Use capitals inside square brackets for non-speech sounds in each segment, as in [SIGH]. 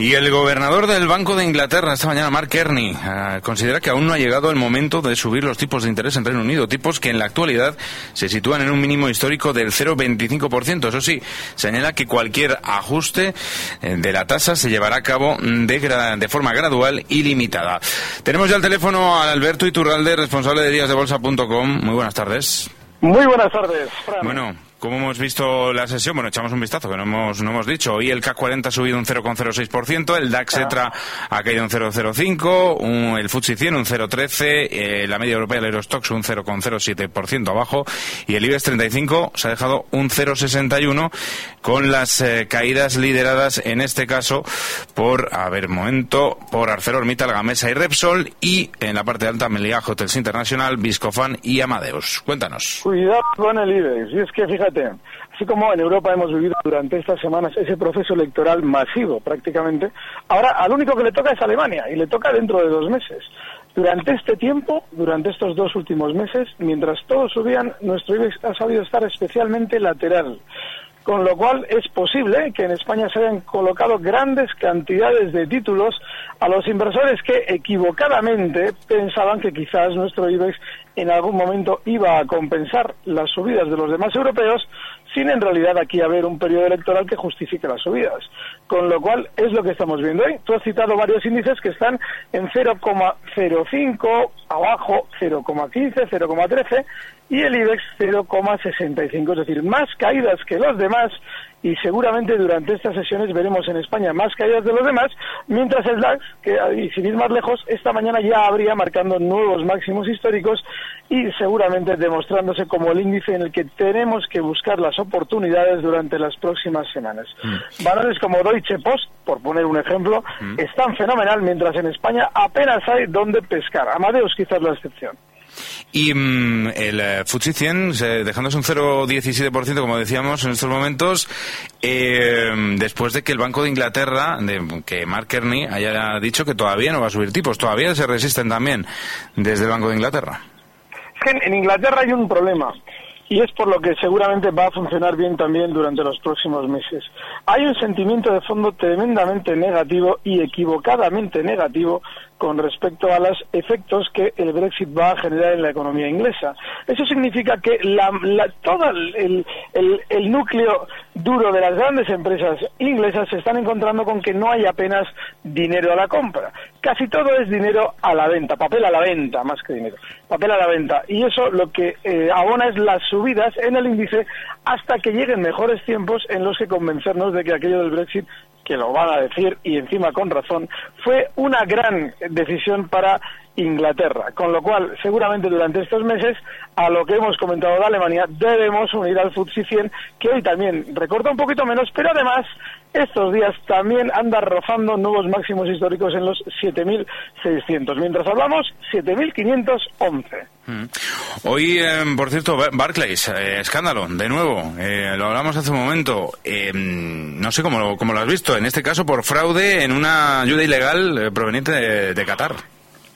Y el gobernador del Banco de Inglaterra esta mañana, Mark Kearney, eh, considera que aún no ha llegado el momento de subir los tipos de interés en Reino Unido, tipos que en la actualidad se sitúan en un mínimo histórico del 0,25%. Eso sí, señala que cualquier ajuste eh, de la tasa se llevará a cabo de, de forma gradual y limitada. Tenemos ya al teléfono a Alberto Iturralde, responsable de díasdebolsa.com. Muy buenas tardes. Muy buenas tardes. Bueno, ¿Cómo hemos visto la sesión? Bueno, echamos un vistazo, que no hemos, no hemos dicho. Hoy el CAC 40 ha subido un 0,06%, el DAX ETRA ha caído un 0,05%, el FTSE 100 un 0,13%, eh, la media europea del Eurostox un 0,07% abajo y el IBEX 35 se ha dejado un 0,61% con las eh, caídas lideradas en este caso por, a ver, momento, por ArcelorMittal, Gamesa y Repsol y en la parte alta Meliá, Hotels International, Viscofan y Amadeus. Cuéntanos. Cuidado con el IBEX. Y es que fíjate así como en Europa hemos vivido durante estas semanas ese proceso electoral masivo prácticamente, ahora al único que le toca es Alemania y le toca dentro de dos meses. Durante este tiempo, durante estos dos últimos meses, mientras todos subían, nuestro IBEX ha sabido estar especialmente lateral con lo cual es posible que en España se hayan colocado grandes cantidades de títulos a los inversores que equivocadamente pensaban que quizás nuestro IBEX en algún momento iba a compensar las subidas de los demás europeos sin en realidad aquí haber un periodo electoral que justifique las subidas. Con lo cual es lo que estamos viendo hoy. Tú has citado varios índices que están en 0,05, abajo 0,15, 0,13 y el IBEX 0,65, es decir, más caídas que los demás y seguramente durante estas sesiones veremos en España más caídas de los demás, mientras el DAX, que y sin ir más lejos, esta mañana ya habría marcando nuevos máximos históricos y seguramente demostrándose como el índice en el que tenemos que buscar las oportunidades durante las próximas semanas. Mm. Valores como Deutsche Post, por poner un ejemplo, mm. están fenomenal, mientras en España apenas hay donde pescar. Amadeus quizás la excepción. Y mm, el eh, FTSE 100, dejándose un 0,17%, como decíamos en estos momentos, eh, después de que el Banco de Inglaterra, que Mark Kearney haya dicho que todavía no va a subir tipos, todavía se resisten también desde el Banco de Inglaterra. Es que en Inglaterra hay un problema y es por lo que seguramente va a funcionar bien también durante los próximos meses. Hay un sentimiento de fondo tremendamente negativo y equivocadamente negativo con respecto a los efectos que el Brexit va a generar en la economía inglesa. Eso significa que todo el, núcleo duro de las grandes empresas inglesas se están encontrando con que no hay apenas dinero a la compra. Casi todo es dinero a la venta, papel a la venta más que dinero, papel a la venta. Y eso lo que eh, abona es las subidas en el índice hasta que lleguen mejores tiempos en los que convencernos de que aquello del Brexit que lo van a decir y encima con razón, fue una gran decisión para Inglaterra. Con lo cual, seguramente durante estos meses, a lo que hemos comentado de Alemania, debemos unir al FTSE 100, que hoy también recorta un poquito menos, pero además estos días también anda rozando nuevos máximos históricos en los 7.600. Mientras hablamos, 7.511. Mm. Hoy, eh, por cierto, Barclays, eh, escándalo, de nuevo, eh, lo hablamos hace un momento, no sé cómo lo, cómo lo has visto, en este caso por fraude en una ayuda ilegal proveniente de Qatar.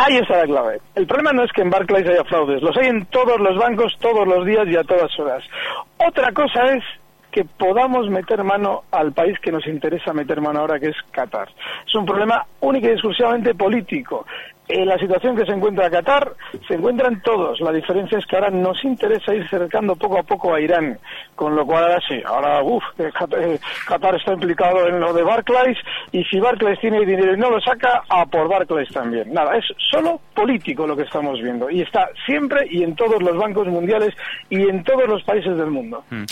Ahí está la clave. El problema no es que en Barclays haya fraudes, los hay en todos los bancos, todos los días y a todas horas. Otra cosa es que podamos meter mano al país que nos interesa meter mano ahora, que es Qatar. Es un problema único y exclusivamente político. En la situación que se encuentra Qatar, se encuentran todos. La diferencia es que ahora nos interesa ir cercando poco a poco a Irán, con lo cual ahora sí, ahora, uff, eh, eh, Qatar está implicado en lo de Barclays, y si Barclays tiene dinero y no lo saca, a por Barclays también. Nada, es solo político lo que estamos viendo, y está siempre y en todos los bancos mundiales y en todos los países del mundo. Mm.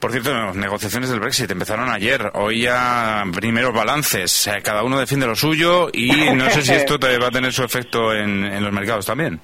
Por cierto, negociaciones del Brexit empezaron ayer, hoy ya primeros balances, eh, cada uno defiende lo suyo, y no sé si esto te va a tener su efecto en, los mercados también.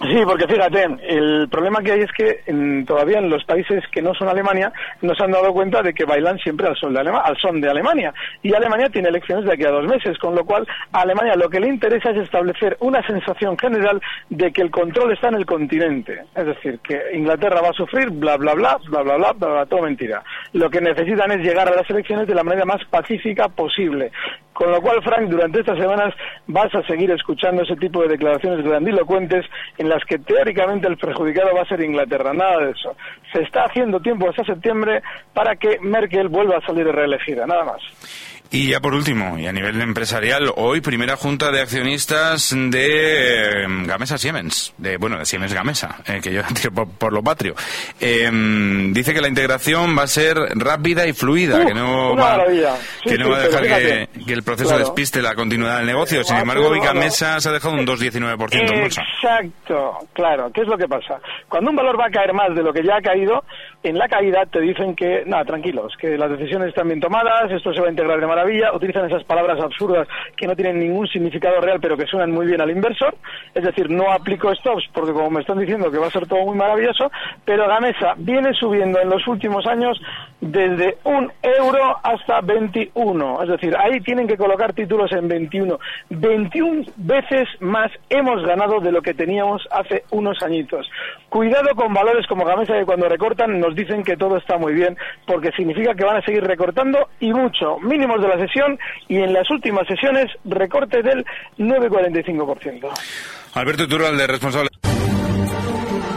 Sí, porque fíjate, el problema que hay es que todavía en los países que no son Alemania nos han dado cuenta de que bailan siempre al son, de al son de Alemania. Y Alemania tiene elecciones de aquí a dos meses, con lo cual a Alemania lo que le interesa es establecer una sensación general de que el control está en el continente. Es decir, que Inglaterra va a sufrir, bla, bla, bla, bla, bla, bla, bla, bla todo mentira. Lo que necesitan es llegar a las elecciones de la manera más pacífica posible. Con lo cual, Frank, durante estas semanas vas a seguir escuchando ese tipo de declaraciones grandilocuentes en las que teóricamente el perjudicado va a ser Inglaterra. Nada de eso. Se está haciendo tiempo hasta septiembre para que Merkel vuelva a salir reelegida. Nada más. Y ya por último, y a nivel empresarial, hoy primera junta de accionistas de em, Gamesa Siemens, de bueno, de Siemens Gamesa, eh, que yo [LAUGHS] por, por, lo patrio. Em, dice que la integración va a ser rápida y fluida, que no va, que no va a dejar que, el proceso despiste la continuidad del negocio. Sin embargo, hoy Gamesa se ha dejado un 2,19% en bolsa. Exacto, claro. ¿Qué es lo que pasa? Cuando un valor va a caer más de lo que ya ha caído, en la caída te dicen que, nada, tranquilos, que las decisiones están bien tomadas, esto se va a integrar de maravilla, utilizan esas palabras absurdas que no tienen ningún significado real pero que suenan muy bien al inversor, es decir, no aplico stops porque como me están diciendo que va a ser todo muy maravilloso, pero la mesa viene subiendo en los últimos años desde un euro hasta 21, es decir, ahí tienen que colocar títulos en 21. 21 veces más hemos ganado de lo que teníamos hace unos añitos. Cuidado con valores como Gamesa que cuando recortan nos dicen que todo está muy bien, porque significa que van a seguir recortando y mucho. Mínimos de la sesión y en las últimas sesiones recorte del 9,45%. Alberto Iturralde, responsable.